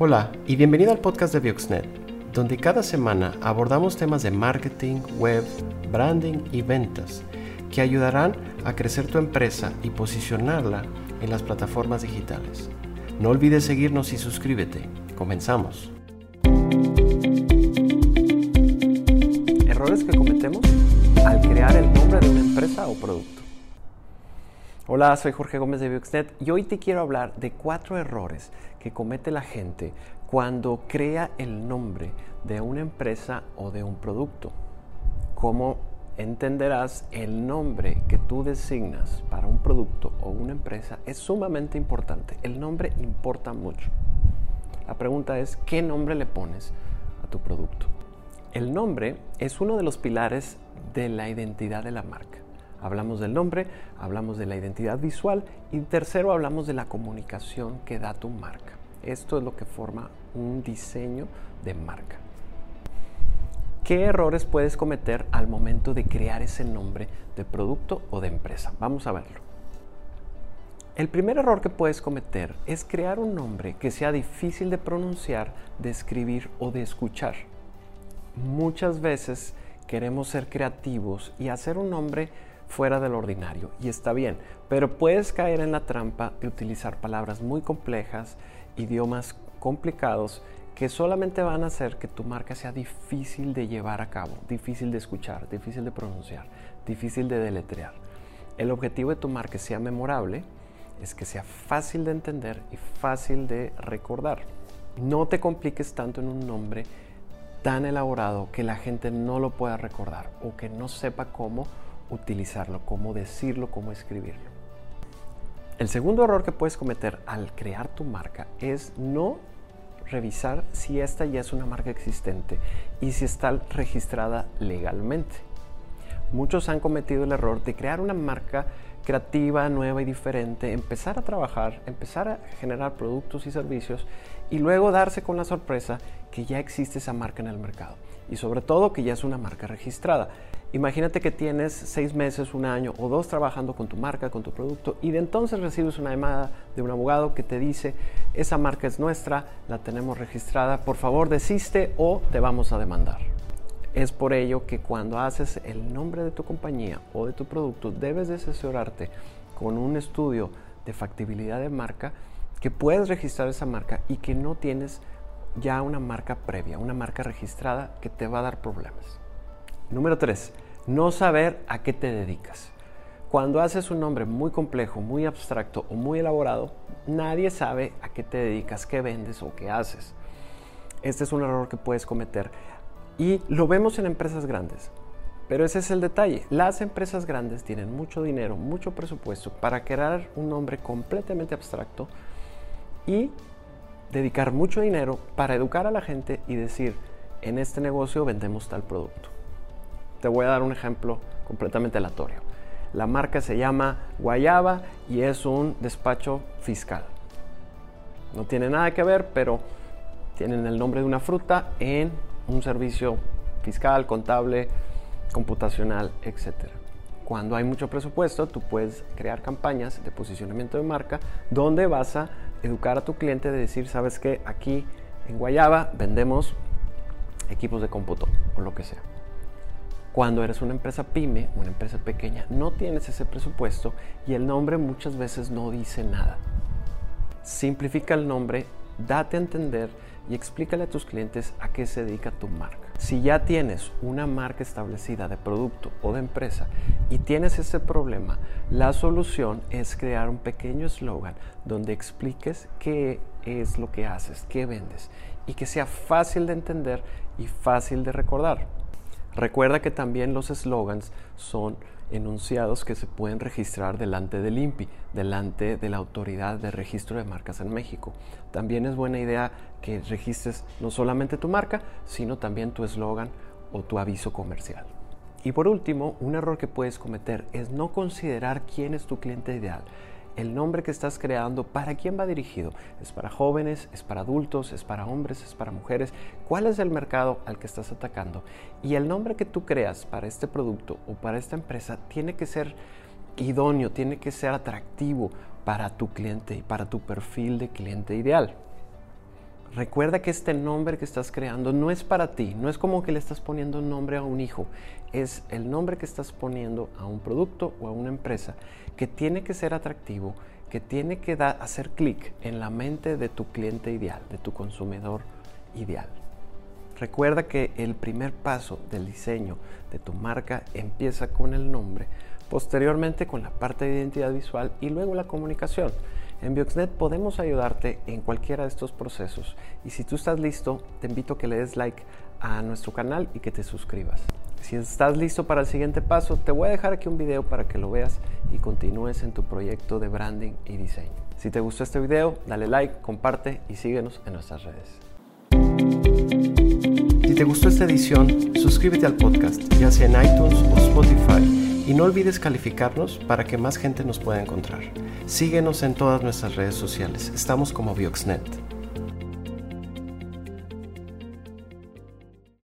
Hola y bienvenido al podcast de Bioxnet, donde cada semana abordamos temas de marketing, web, branding y ventas que ayudarán a crecer tu empresa y posicionarla en las plataformas digitales. No olvides seguirnos y suscríbete. Comenzamos. Errores que cometemos al crear el nombre de una empresa o producto. Hola, soy Jorge Gómez de Bioxnet y hoy te quiero hablar de cuatro errores que comete la gente cuando crea el nombre de una empresa o de un producto. Como entenderás, el nombre que tú designas para un producto o una empresa es sumamente importante. El nombre importa mucho. La pregunta es, ¿qué nombre le pones a tu producto? El nombre es uno de los pilares de la identidad de la marca. Hablamos del nombre, hablamos de la identidad visual y tercero hablamos de la comunicación que da tu marca. Esto es lo que forma un diseño de marca. ¿Qué errores puedes cometer al momento de crear ese nombre de producto o de empresa? Vamos a verlo. El primer error que puedes cometer es crear un nombre que sea difícil de pronunciar, de escribir o de escuchar. Muchas veces queremos ser creativos y hacer un nombre fuera del ordinario y está bien, pero puedes caer en la trampa de utilizar palabras muy complejas, idiomas complicados que solamente van a hacer que tu marca sea difícil de llevar a cabo, difícil de escuchar, difícil de pronunciar, difícil de deletrear. El objetivo de tu marca sea memorable es que sea fácil de entender y fácil de recordar. No te compliques tanto en un nombre tan elaborado que la gente no lo pueda recordar o que no sepa cómo utilizarlo, cómo decirlo, cómo escribirlo. El segundo error que puedes cometer al crear tu marca es no revisar si esta ya es una marca existente y si está registrada legalmente. Muchos han cometido el error de crear una marca creativa, nueva y diferente, empezar a trabajar, empezar a generar productos y servicios y luego darse con la sorpresa que ya existe esa marca en el mercado y sobre todo que ya es una marca registrada. Imagínate que tienes seis meses, un año o dos trabajando con tu marca, con tu producto y de entonces recibes una llamada de un abogado que te dice, esa marca es nuestra, la tenemos registrada, por favor desiste o te vamos a demandar. Es por ello que cuando haces el nombre de tu compañía o de tu producto, debes de asesorarte con un estudio de factibilidad de marca que puedes registrar esa marca y que no tienes ya una marca previa, una marca registrada que te va a dar problemas. Número 3. No saber a qué te dedicas. Cuando haces un nombre muy complejo, muy abstracto o muy elaborado, nadie sabe a qué te dedicas, qué vendes o qué haces. Este es un error que puedes cometer y lo vemos en empresas grandes. Pero ese es el detalle. Las empresas grandes tienen mucho dinero, mucho presupuesto para crear un nombre completamente abstracto y dedicar mucho dinero para educar a la gente y decir, en este negocio vendemos tal producto. Te voy a dar un ejemplo completamente aleatorio. La marca se llama Guayaba y es un despacho fiscal. No tiene nada que ver, pero tienen el nombre de una fruta en un servicio fiscal, contable, computacional, etc. Cuando hay mucho presupuesto, tú puedes crear campañas de posicionamiento de marca donde vas a educar a tu cliente de decir, sabes que aquí en Guayaba vendemos equipos de cómputo o lo que sea. Cuando eres una empresa pyme, una empresa pequeña, no tienes ese presupuesto y el nombre muchas veces no dice nada. Simplifica el nombre, date a entender y explícale a tus clientes a qué se dedica tu marca. Si ya tienes una marca establecida de producto o de empresa y tienes ese problema, la solución es crear un pequeño eslogan donde expliques qué es lo que haces, qué vendes y que sea fácil de entender y fácil de recordar. Recuerda que también los eslogans son enunciados que se pueden registrar delante del INPI, delante de la Autoridad de Registro de Marcas en México. También es buena idea que registres no solamente tu marca, sino también tu eslogan o tu aviso comercial. Y por último, un error que puedes cometer es no considerar quién es tu cliente ideal el nombre que estás creando, ¿para quién va dirigido? ¿Es para jóvenes? ¿Es para adultos? ¿Es para hombres? ¿Es para mujeres? ¿Cuál es el mercado al que estás atacando? Y el nombre que tú creas para este producto o para esta empresa tiene que ser idóneo, tiene que ser atractivo para tu cliente y para tu perfil de cliente ideal. Recuerda que este nombre que estás creando no es para ti, no es como que le estás poniendo un nombre a un hijo, es el nombre que estás poniendo a un producto o a una empresa que tiene que ser atractivo, que tiene que hacer clic en la mente de tu cliente ideal, de tu consumidor ideal. Recuerda que el primer paso del diseño de tu marca empieza con el nombre, posteriormente con la parte de identidad visual y luego la comunicación. En Bioxnet podemos ayudarte en cualquiera de estos procesos y si tú estás listo, te invito a que le des like a nuestro canal y que te suscribas. Si estás listo para el siguiente paso, te voy a dejar aquí un video para que lo veas y continúes en tu proyecto de branding y diseño. Si te gustó este video, dale like, comparte y síguenos en nuestras redes. Si te gustó esta edición, suscríbete al podcast, ya sea en iTunes o Spotify, y no olvides calificarnos para que más gente nos pueda encontrar. Síguenos en todas nuestras redes sociales, estamos como Bioxnet.